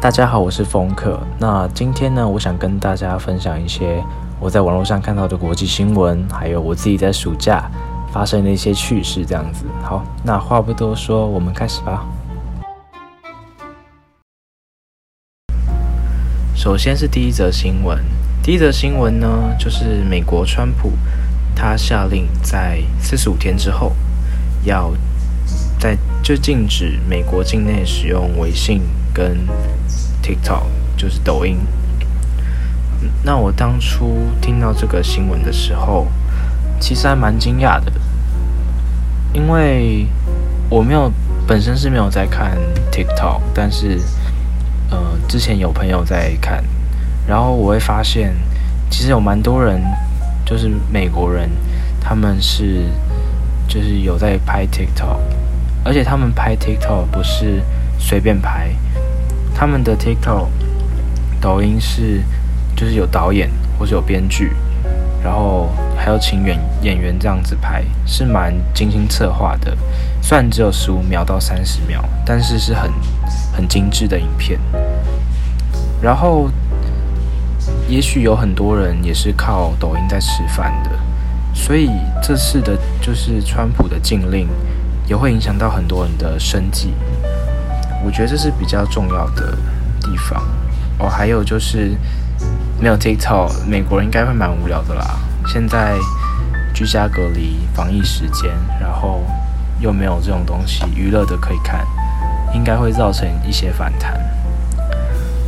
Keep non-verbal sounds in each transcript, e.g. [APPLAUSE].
大家好，我是风客。那今天呢，我想跟大家分享一些我在网络上看到的国际新闻，还有我自己在暑假发生的一些趣事，这样子。好，那话不多说，我们开始吧。首先是第一则新闻，第一则新闻呢，就是美国川普他下令在四十五天之后，要在就禁止美国境内使用微信跟 TikTok，就是抖音。那我当初听到这个新闻的时候，其实还蛮惊讶的，因为我没有本身是没有在看 TikTok，但是。呃，之前有朋友在看，然后我会发现，其实有蛮多人，就是美国人，他们是就是有在拍 TikTok，而且他们拍 TikTok 不是随便拍，他们的 TikTok 抖音是就是有导演或是有编剧，然后还要请演演员这样子拍，是蛮精心策划的，虽然只有十五秒到三十秒，但是是很。很精致的影片，然后也许有很多人也是靠抖音在吃饭的，所以这次的就是川普的禁令也会影响到很多人的生计，我觉得这是比较重要的地方哦。还有就是没有 TikTok，美国人应该会蛮无聊的啦。现在居家隔离、防疫时间，然后又没有这种东西娱乐的可以看。应该会造成一些反弹，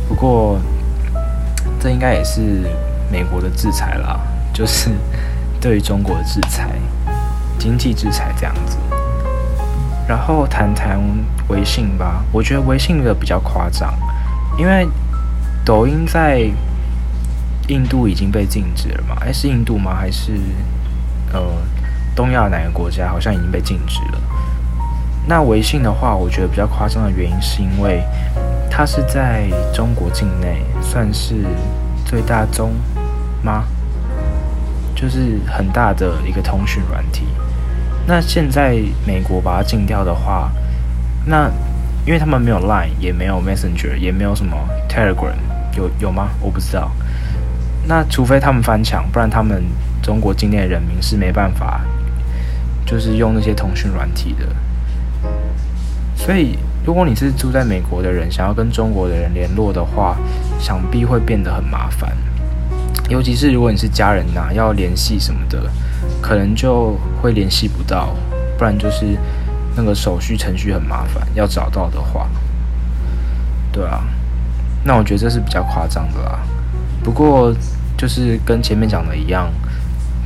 不过这应该也是美国的制裁啦，就是 [LAUGHS] 对于中国的制裁，经济制裁这样子。然后谈谈微信吧，我觉得微信的比较夸张，因为抖音在印度已经被禁止了嘛？诶，是印度吗？还是呃东亚哪个国家？好像已经被禁止了。那微信的话，我觉得比较夸张的原因是因为它是在中国境内算是最大宗吗？就是很大的一个通讯软体。那现在美国把它禁掉的话，那因为他们没有 Line，也没有 Messenger，也没有什么 Telegram，有有吗？我不知道。那除非他们翻墙，不然他们中国境内人民是没办法，就是用那些通讯软体的。所以，如果你是住在美国的人，想要跟中国的人联络的话，想必会变得很麻烦。尤其是如果你是家人呐、要联系什么的，可能就会联系不到，不然就是那个手续程序很麻烦，要找到的话，对啊。那我觉得这是比较夸张的啦。不过，就是跟前面讲的一样，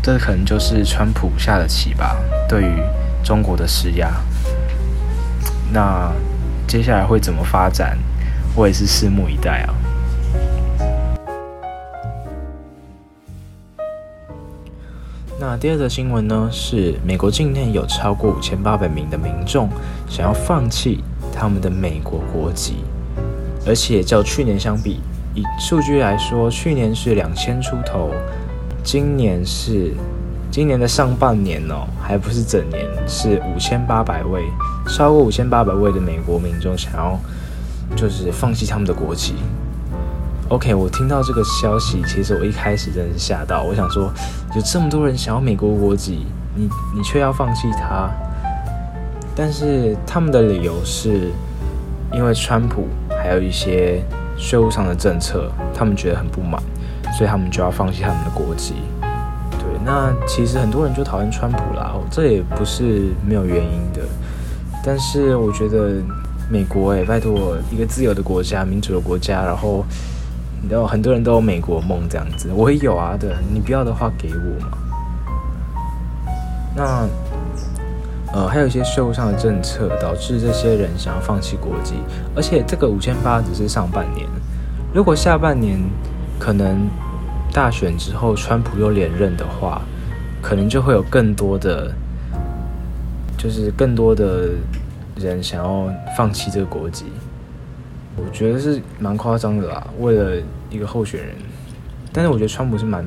这可能就是川普下的棋吧，对于中国的施压。那接下来会怎么发展？我也是拭目以待啊。那第二则新闻呢，是美国境内有超过五千八百名的民众想要放弃他们的美国国籍，而且较去年相比，以数据来说，去年是两千出头，今年是。今年的上半年哦，还不是整年，是五千八百位，超过五千八百位的美国民众想要，就是放弃他们的国籍。OK，我听到这个消息，其实我一开始真的是吓到，我想说，有这么多人想要美国国籍，你你却要放弃他。但是他们的理由是，因为川普还有一些税务上的政策，他们觉得很不满，所以他们就要放弃他们的国籍。对那其实很多人就讨厌川普啦，这也不是没有原因的。但是我觉得美国哎，拜托一个自由的国家、民主的国家，然后然后很多人都有美国梦这样子，我也有啊。对，你不要的话给我嘛。那呃，还有一些税务上的政策导致这些人想要放弃国籍，而且这个五千八只是上半年，如果下半年可能。大选之后，川普又连任的话，可能就会有更多的，就是更多的人想要放弃这个国籍。我觉得是蛮夸张的啦，为了一个候选人。但是我觉得川普是蛮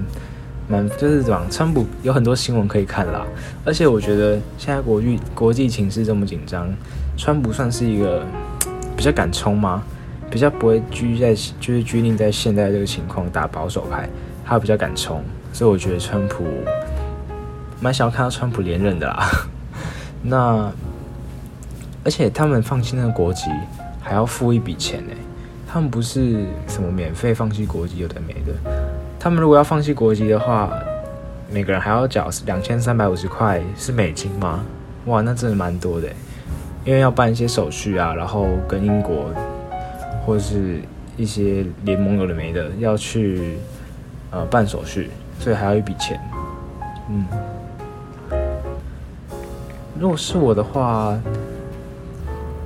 蛮，就是讲，川普有很多新闻可以看啦。而且我觉得现在国际国际情势这么紧张，川普算是一个比较敢冲吗？比较不会拘在就是拘泥在现在这个情况打保守牌，他比较敢冲，所以我觉得川普蛮想要看到川普连任的啦。[LAUGHS] 那而且他们放弃那个国籍还要付一笔钱呢，他们不是什么免费放弃国籍有的没的，他们如果要放弃国籍的话，每个人还要缴两千三百五十块是美金吗？哇，那真的蛮多的，因为要办一些手续啊，然后跟英国或是一些联盟有的没的要去呃办手续，所以还要一笔钱。嗯，如果是我的话，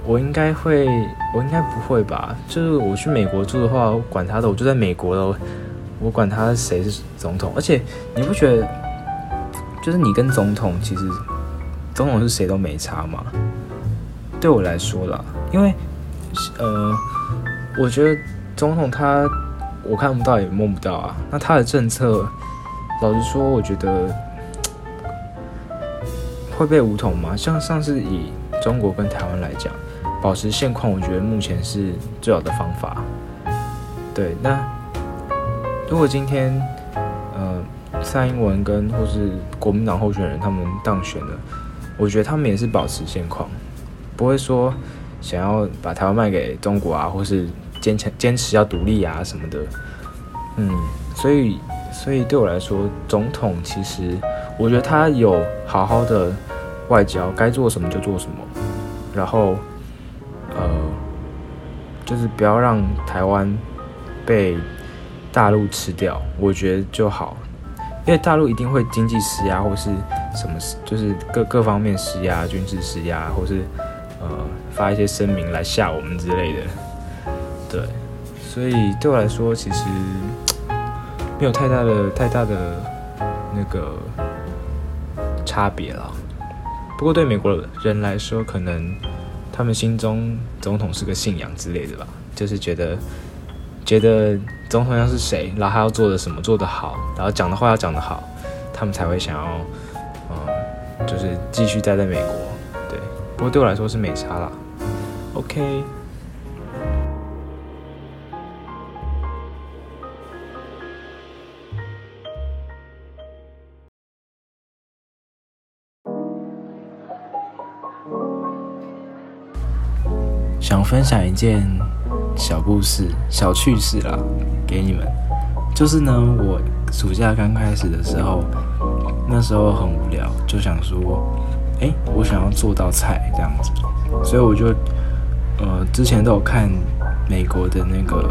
我应该会，我应该不会吧？就是我去美国住的话，我管他的，我就在美国了，我管他谁是总统。而且你不觉得，就是你跟总统其实。总统是谁都没差嘛，对我来说啦，因为，呃，我觉得总统他我看不到也摸不到啊。那他的政策，老实说，我觉得会被武统吗？像上次以中国跟台湾来讲，保持现况，我觉得目前是最好的方法。对，那如果今天，呃，蔡英文跟或是国民党候选人他们当选了。我觉得他们也是保持现况，不会说想要把台湾卖给中国啊，或是坚强坚持要独立啊什么的。嗯，所以所以对我来说，总统其实我觉得他有好好的外交，该做什么就做什么，然后呃，就是不要让台湾被大陆吃掉，我觉得就好。因为大陆一定会经济施压，或是什么，就是各各方面施压，军事施压，或是呃发一些声明来吓我们之类的。对，所以对我来说，其实没有太大的太大的那个差别了。不过对美国人来说，可能他们心中总统是个信仰之类的吧，就是觉得。觉得总统要是谁，然后他要做的什么做得好，然后讲的话要讲得好，他们才会想要，嗯，就是继续待在美国。对，不过对我来说是美差啦。OK。想分享一件。小故事、小趣事啦，给你们。就是呢，我暑假刚开始的时候，那时候很无聊，就想说，哎、我想要做道菜这样子，所以我就，呃，之前都有看美国的那个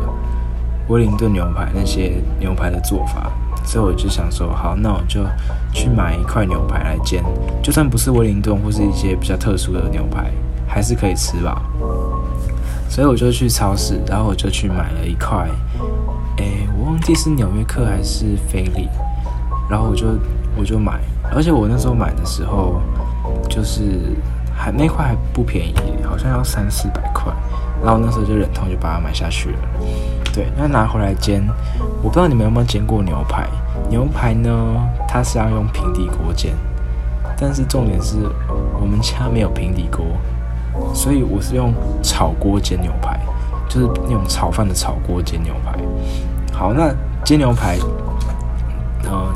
威灵顿牛排那些牛排的做法，所以我就想说，好，那我就去买一块牛排来煎，就算不是威灵顿或是一些比较特殊的牛排，还是可以吃吧。所以我就去超市，然后我就去买了一块，诶，我忘记是纽约客还是菲力，然后我就我就买，而且我那时候买的时候，就是还那块还不便宜，好像要三四百块，然后那时候就忍痛就把它买下去了。对，那拿回来煎，我不知道你们有没有煎过牛排？牛排呢，它是要用平底锅煎，但是重点是我们家没有平底锅。所以我是用炒锅煎牛排，就是那种炒饭的炒锅煎牛排。好，那煎牛排，呃，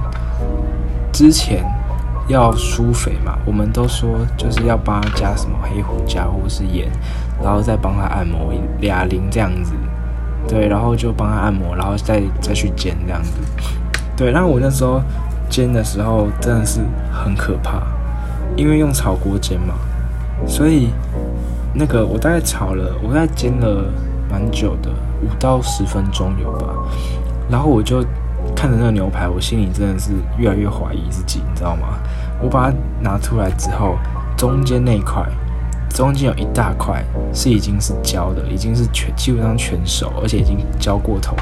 之前要疏肥嘛，我们都说就是要帮他加什么黑胡椒或是盐，然后再帮他按摩哑铃这样子，对，然后就帮他按摩，然后再再去煎这样子，对。那我那时候煎的时候真的是很可怕，因为用炒锅煎嘛。所以，那个我大概炒了，我大概煎了蛮久的，五到十分钟有吧。然后我就看着那个牛排，我心里真的是越来越怀疑自己，你知道吗？我把它拿出来之后，中间那一块，中间有一大块是已经是焦的，已经是全基本上全熟，而且已经焦过头，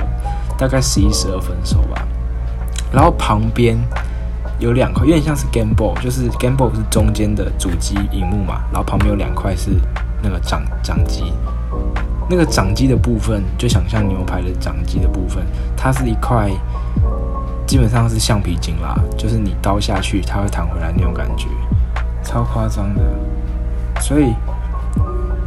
大概十一十二分熟吧。然后旁边。有两块，有点像是 Game Boy，就是 Game Boy 是中间的主机荧幕嘛，然后旁边有两块是那个掌掌机，那个掌机的部分就想象牛排的掌机的部分，它是一块基本上是橡皮筋啦，就是你刀下去它会弹回来那种感觉，超夸张的。所以，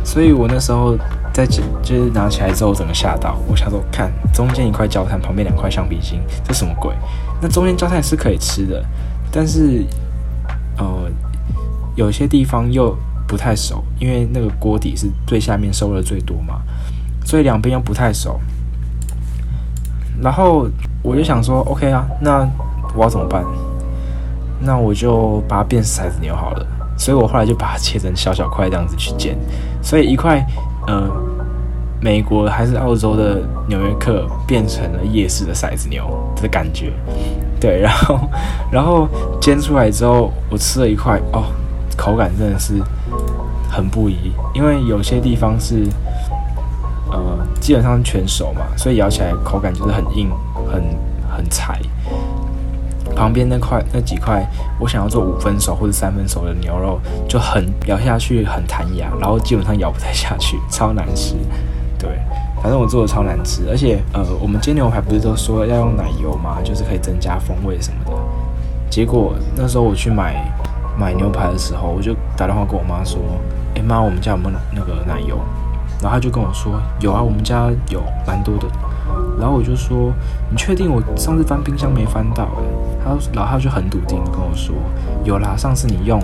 所以我那时候在就是拿起来之后，整个吓到，我想说，看中间一块焦炭，旁边两块橡皮筋，这什么鬼？那中间焦炭是可以吃的，但是呃，有些地方又不太熟，因为那个锅底是最下面收的最多嘛，所以两边又不太熟。然后我就想说，OK 啊，那我要怎么办？那我就把它变骰子牛好了。所以我后来就把它切成小小块这样子去煎。所以一块，呃，美国还是澳洲的纽约客变成了夜市的骰子牛的感觉。对，然后，然后煎出来之后，我吃了一块，哦，口感真的是很不一，因为有些地方是。呃，基本上全熟嘛，所以咬起来口感就是很硬，很很柴。旁边那块那几块，我想要做五分熟或者三分熟的牛肉，就很咬下去很弹牙，然后基本上咬不太下去，超难吃。对，反正我做的超难吃，而且呃，我们煎牛排不是都说要用奶油嘛，就是可以增加风味什么的。结果那时候我去买买牛排的时候，我就打电话跟我妈说：“哎妈，我们家有没有那个奶油？”然后他就跟我说：“有啊，我们家有蛮多的。”然后我就说：“你确定我上次翻冰箱没翻到？”诶，他然后他就很笃定跟我说：“有啦，上次你用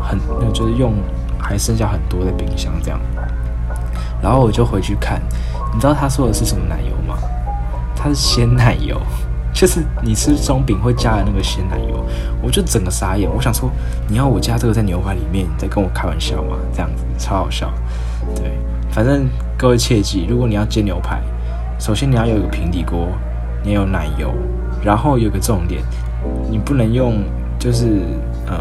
很，那就是用还剩下很多的冰箱这样。”然后我就回去看，你知道他说的是什么奶油吗？它是鲜奶油，就是你吃松饼会加的那个鲜奶油。我就整个傻眼，我想说：“你要我加这个在牛排里面，你在跟我开玩笑吗？”这样子超好笑，对。反正各位切记，如果你要煎牛排，首先你要有一个平底锅，你要有奶油，然后有个重点，你不能用就是呃，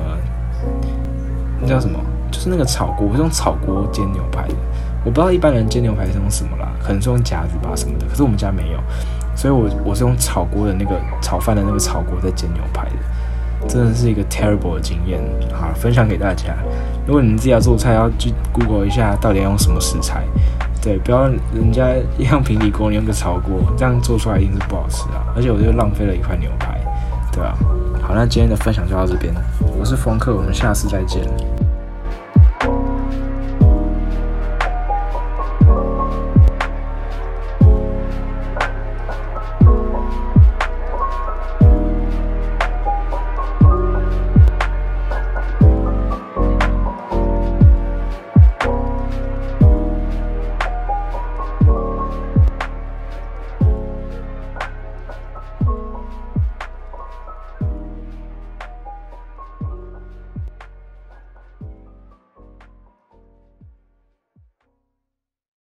那叫什么？就是那个炒锅，我是用炒锅煎牛排的。我不知道一般人煎牛排是用什么啦，可能是用夹子吧什么的。可是我们家没有，所以我我是用炒锅的那个炒饭的那个炒锅在煎牛排的。真的是一个 terrible 的经验，好，分享给大家。如果你们自己要做菜，要去 Google 一下到底要用什么食材，对，不要人家用平底锅，你用个炒锅，这样做出来一定是不好吃啊。而且我就浪费了一块牛排，对吧？好，那今天的分享就到这边，我是风客，我们下次再见。